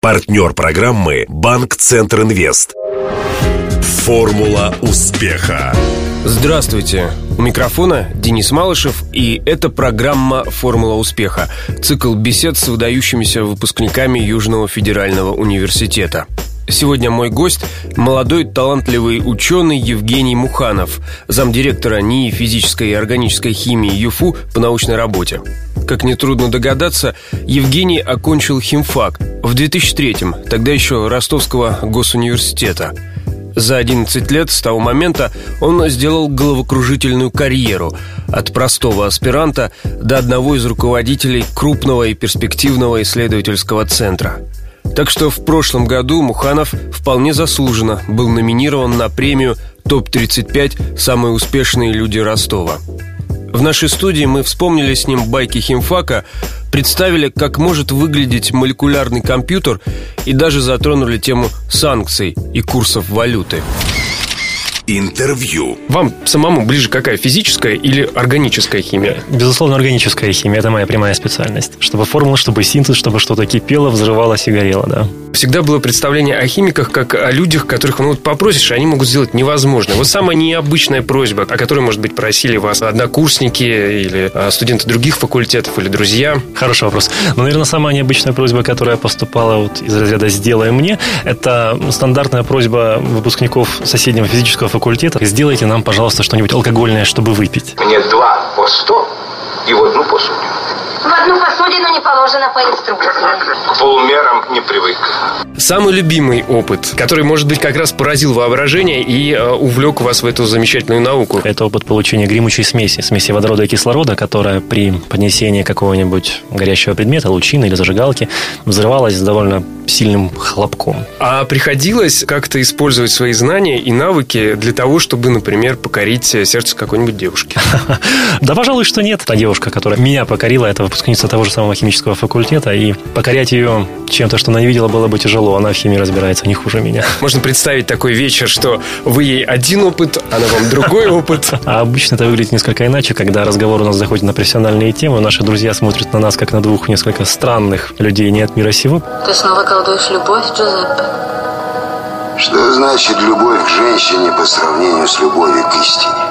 Партнер программы «Банк Центр Инвест». Формула успеха. Здравствуйте. У микрофона Денис Малышев, и это программа «Формула успеха» – цикл бесед с выдающимися выпускниками Южного федерального университета. Сегодня мой гость – молодой талантливый ученый Евгений Муханов, замдиректора НИИ физической и органической химии ЮФУ по научной работе. Как нетрудно догадаться, Евгений окончил химфак в 2003-м, тогда еще Ростовского госуниверситета. За 11 лет с того момента он сделал головокружительную карьеру от простого аспиранта до одного из руководителей крупного и перспективного исследовательского центра – так что в прошлом году Муханов вполне заслуженно был номинирован на премию «Топ-35. Самые успешные люди Ростова». В нашей студии мы вспомнили с ним байки химфака, представили, как может выглядеть молекулярный компьютер и даже затронули тему санкций и курсов валюты. Интервью. Вам самому ближе какая, физическая или органическая химия? Безусловно, органическая химия – это моя прямая специальность. Чтобы формула, чтобы синтез, чтобы что-то кипело, взрывалось и горело, да. Всегда было представление о химиках как о людях, которых ну, вот попросишь, и они могут сделать невозможное. Вот самая необычная просьба, о которой, может быть, просили вас однокурсники или а, студенты других факультетов или друзья? Хороший вопрос. Ну, наверное, самая необычная просьба, которая поступала вот из разряда «сделай мне», это стандартная просьба выпускников соседнего физического факультета. Сделайте нам, пожалуйста, что-нибудь алкогольное, чтобы выпить. Мне два по сто и в одну посуду. В одну посудину не положено по инструкции. К полумерам не привык. Самый любимый опыт, который, может быть, как раз поразил воображение и э, увлек вас в эту замечательную науку. Это опыт получения гремучей смеси, смеси водорода и кислорода, которая при поднесении какого-нибудь горящего предмета, лучины или зажигалки, взрывалась с довольно сильным хлопком. А приходилось как-то использовать свои знания и навыки для того, чтобы, например, покорить сердце какой-нибудь девушки? Да, пожалуй, что нет. Та девушка, которая меня покорила, это выпускница того же самого химического факультета, и покорять ее чем-то, что она не видела, было бы тяжело. Она в химии разбирается не хуже меня. Можно представить такой вечер, что вы ей один опыт, она вам другой опыт. А обычно это выглядит несколько иначе, когда разговор у нас заходит на профессиональные темы, наши друзья смотрят на нас как на двух несколько странных людей не от мира сего. Ты снова колдуешь любовь, Джузеппе? Что значит любовь к женщине по сравнению с любовью к истине?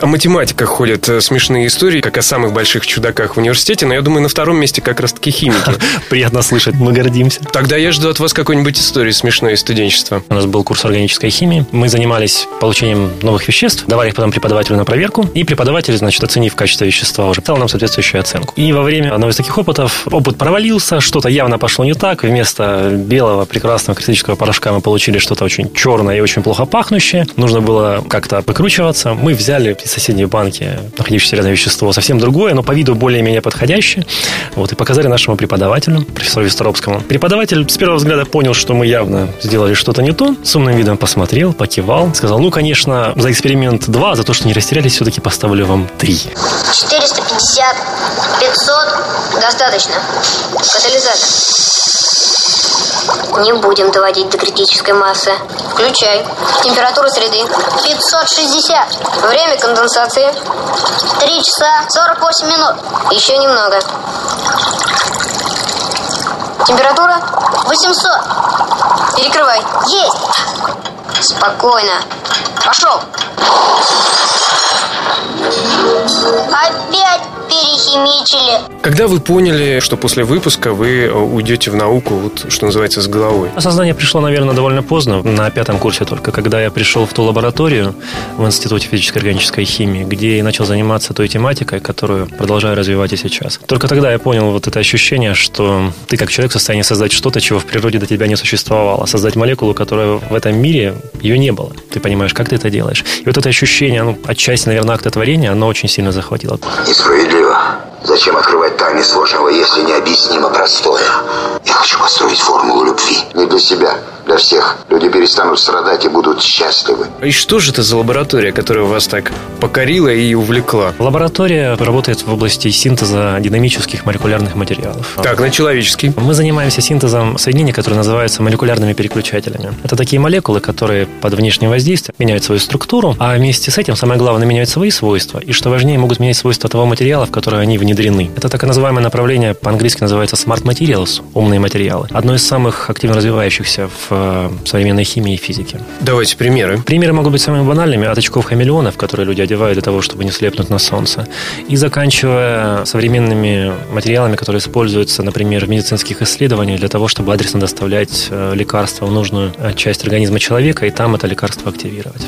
О математиках ходят э, смешные истории, как о самых больших чудаках в университете, но я думаю, на втором месте как раз-таки химики. Приятно слышать, мы гордимся. Тогда я жду от вас какой-нибудь истории смешной из студенчества. У нас был курс органической химии. Мы занимались получением новых веществ, давали их потом преподавателю на проверку, и преподаватель, значит, оценив качество вещества, уже дал нам соответствующую оценку. И во время одного из таких опытов опыт провалился, что-то явно пошло не так. Вместо белого прекрасного кристаллического порошка мы получили что-то очень черное и очень плохо пахнущее. Нужно было как-то выкручиваться. Мы взяли соседней банки находящееся рядом вещество совсем другое, но по виду более-менее подходящее. Вот, и показали нашему преподавателю, профессору Висторопскому. Преподаватель с первого взгляда понял, что мы явно сделали что-то не то. С умным видом посмотрел, покивал, сказал, ну, конечно, за эксперимент 2, за то, что не растерялись, все-таки поставлю вам 3. 450, 500, достаточно. Катализатор. Не будем доводить до критической массы. Включай. Температура среды 560. Время конденсации 3 часа 48 минут. Еще немного. Температура 800. Перекрывай. Есть. Спокойно. Пошел. Опять перехимичили. Когда вы поняли, что после выпуска вы э, уйдете в науку, вот, что называется, с головой? Осознание пришло, наверное, довольно поздно, на пятом курсе только, когда я пришел в ту лабораторию в Институте физической и органической химии, где я начал заниматься той тематикой, которую продолжаю развивать и сейчас. Только тогда я понял вот это ощущение, что ты как человек в состоянии создать что-то, чего в природе до тебя не существовало, создать молекулу, которая в этом мире ее не было. Ты понимаешь, как ты это делаешь. И вот это ощущение, ну, отчасти, наверное, акта творения, оно очень сильно захватило. Несправедливо. Зачем открывать тайны сложного, если необъяснимо простое? Я хочу построить формулу любви. Не для себя, для всех. Люди перестанут страдать и будут счастливы. И что же это за лаборатория, которая вас так покорила и увлекла? Лаборатория работает в области синтеза динамических молекулярных материалов. Так, на человеческий. Мы занимаемся синтезом соединений, которые называются молекулярными переключателями. Это такие молекулы, которые под внешним воздействием меняют свою структуру, а вместе с этим, самое главное, меняют свои свойства. И что важнее, могут менять свойства того материала, в который они внедрены. Это так называемое направление, по-английски называется Smart Materials, умные материалы. Одно из самых активно развивающихся в э, современной химии и физике. Давайте примеры. Примеры могут быть самыми банальными, от очков хамелеонов, которые люди одевают для того, чтобы не слепнуть на солнце, и заканчивая современными материалами, которые используются, например, в медицинских исследованиях для того, чтобы адресно доставлять э, лекарства в нужную э, часть организма человека и там это лекарство активировать.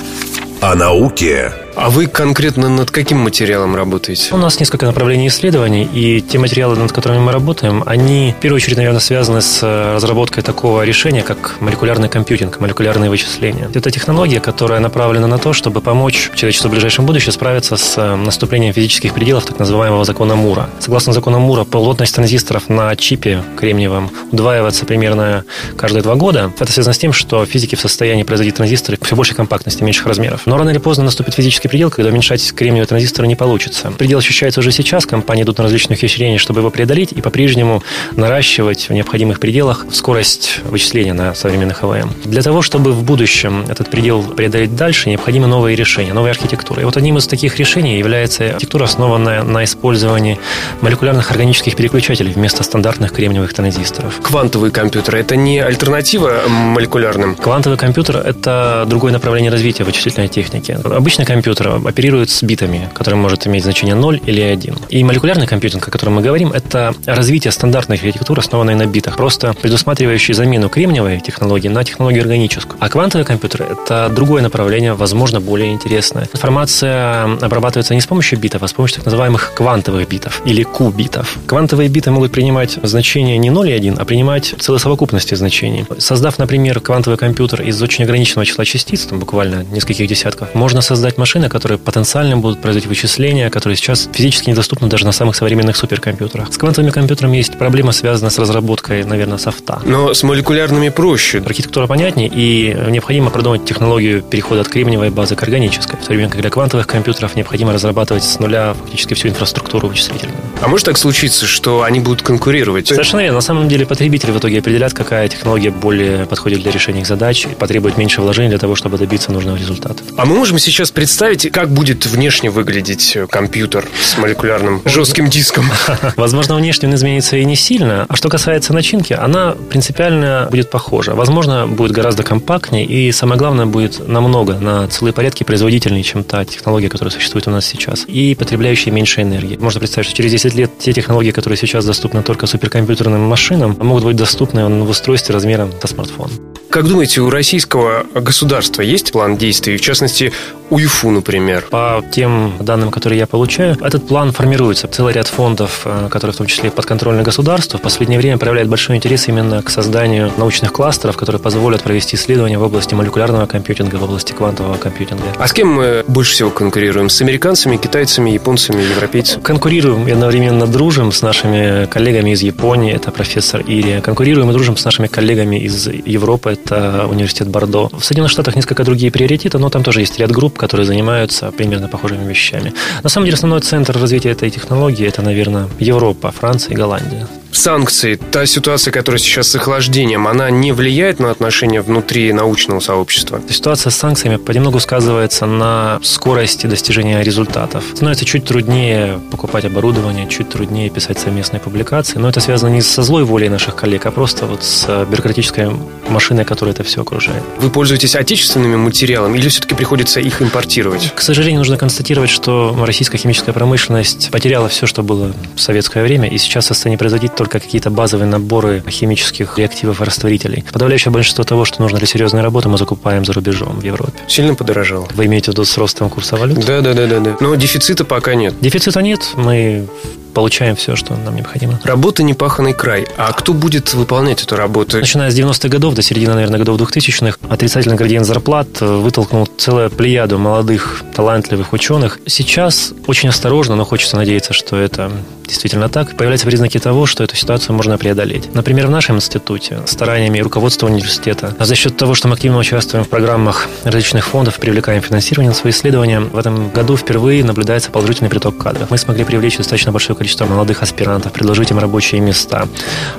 О науке А вы конкретно над каким материалом работаете? У нас несколько направлений исследований, и те материалы, над которыми мы работаем, они в первую очередь, наверное, связаны с э, разработкой такого решения, как молекулярный компьютинг, молекулярные вычисления. Это технология, которая направлена на то, чтобы помочь человечеству в ближайшем будущем справиться с э, наступлением физических пределов так называемого закона Мура. Согласно закону Мура, плотность транзисторов на чипе кремниевом удваивается примерно каждые два года. Это связано с тем, что физики в состоянии производить транзисторы все большей компактности, меньших размеров. Но рано или поздно наступит физический предел, когда уменьшать кремниевые транзисторы не получится. Предел ощущается уже сейчас, компании идут на различные ухищрения, чтобы его преодолеть и по-прежнему наращивать в необходимых пределах скорость вычисления на современных АВМ. Для того, чтобы в будущем этот предел преодолеть дальше, необходимы новые решения, новые архитектуры. И вот одним из таких решений является архитектура, основанная на использовании молекулярных органических переключателей вместо стандартных кремниевых транзисторов. Квантовые компьютеры – это не альтернатива молекулярным? Квантовый компьютер – это другое направление развития вычислительной техники. Обычный компьютер оперирует с битами, который может иметь значение 0 или 1. И молекулярный компьютинг, о котором мы говорим, это развитие стандартной архитектуры, основанной на битах, просто предусматривающей замену кремниевой технологии на технологию органическую. А квантовый компьютер – это другое направление, возможно, более интересное. Информация обрабатывается не с помощью битов, а с помощью так называемых квантовых битов или Q-битов. Квантовые биты могут принимать значение не 0 и 1, а принимать целые совокупности значений. Создав, например, квантовый компьютер из очень ограниченного числа частиц, там буквально нескольких десятков, можно создать машины, которые потенциально будут производить вычисления, которые сейчас физически недоступны даже на самых современных суперкомпьютерах. С квантовыми компьютерами есть проблема, связанная с разработкой, наверное, софта. Но с молекулярными проще. Архитектура понятнее, и необходимо продумать технологию перехода от кремниевой базы к органической. В то время как для квантовых компьютеров необходимо разрабатывать с нуля фактически всю инфраструктуру вычислительную. А может так случиться, что они будут конкурировать? Совершенно верно. На самом деле потребители в итоге определят, какая технология более подходит для решения их задач и потребует меньше вложений для того, чтобы добиться нужного результата. А мы можем сейчас представить, как будет внешне выглядеть компьютер с молекулярным жестким диском? Возможно, внешне он изменится и не сильно. А что касается начинки, она принципиально будет похожа. Возможно, будет гораздо компактнее и, самое главное, будет намного, на целые порядки производительнее, чем та технология, которая существует у нас сейчас. И потребляющая меньше энергии. Можно представить, что через 10 лет те технологии, которые сейчас доступны только суперкомпьютерным машинам, могут быть доступны в устройстве размером до смартфона. Как думаете, у российского государства есть план действий? В частности, УЕФУ, например? По тем данным, которые я получаю, этот план формируется. Целый ряд фондов, э, которые в том числе подконтрольны государству, в последнее время проявляют большой интерес именно к созданию научных кластеров, которые позволят провести исследования в области молекулярного компьютинга, в области квантового компьютинга. А с кем мы больше всего конкурируем? С американцами, китайцами, японцами, европейцами? Конкурируем и одновременно дружим с нашими коллегами из Японии, это профессор Ирия. Конкурируем и дружим с нашими коллегами из Европы, это университет Бордо. В Соединенных Штатах несколько другие приоритеты, но там тоже есть ряд групп, которые занимаются примерно похожими вещами. На самом деле основной центр развития этой технологии это, наверное, Европа, Франция и Голландия санкции, та ситуация, которая сейчас с охлаждением, она не влияет на отношения внутри научного сообщества? Ситуация с санкциями понемногу сказывается на скорости достижения результатов. Становится чуть труднее покупать оборудование, чуть труднее писать совместные публикации, но это связано не со злой волей наших коллег, а просто вот с бюрократической машиной, которая это все окружает. Вы пользуетесь отечественными материалами или все-таки приходится их импортировать? К сожалению, нужно констатировать, что российская химическая промышленность потеряла все, что было в советское время, и сейчас в состоянии производить только какие-то базовые наборы химических реактивов и растворителей. Подавляющее большинство того, что нужно для серьезной работы, мы закупаем за рубежом в Европе. Сильно подорожало? Вы имеете в виду с ростом курса валют? Да, да, да, да, да. Но дефицита пока нет. Дефицита нет. Мы получаем все, что нам необходимо. Работа непаханный край. А кто будет выполнять эту работу? Начиная с 90-х годов до середины, наверное, годов 2000-х, отрицательный градиент зарплат вытолкнул целую плеяду молодых, талантливых ученых. Сейчас очень осторожно, но хочется надеяться, что это действительно так, появляются признаки того, что эту ситуацию можно преодолеть. Например, в нашем институте стараниями руководства университета, а за счет того, что мы активно участвуем в программах различных фондов, привлекаем финансирование на свои исследования, в этом году впервые наблюдается положительный приток кадров. Мы смогли привлечь достаточно большое количество молодых аспирантов, предложить им рабочие места,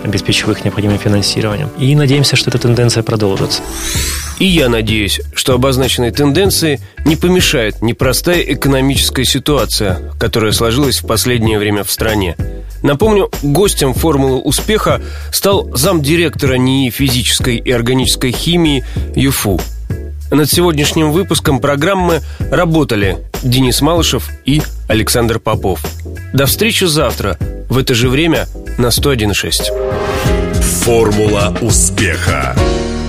обеспечив их необходимым финансированием. И надеемся, что эта тенденция продолжится. И я надеюсь, что обозначенной тенденции не помешает непростая экономическая ситуация, которая сложилась в последнее время в стране. Напомню, гостем «Формулы успеха» стал замдиректора НИИ физической и органической химии ЮФУ. Над сегодняшним выпуском программы работали Денис Малышев и Александр Попов. До встречи завтра в это же время на 101.6. Формула успеха.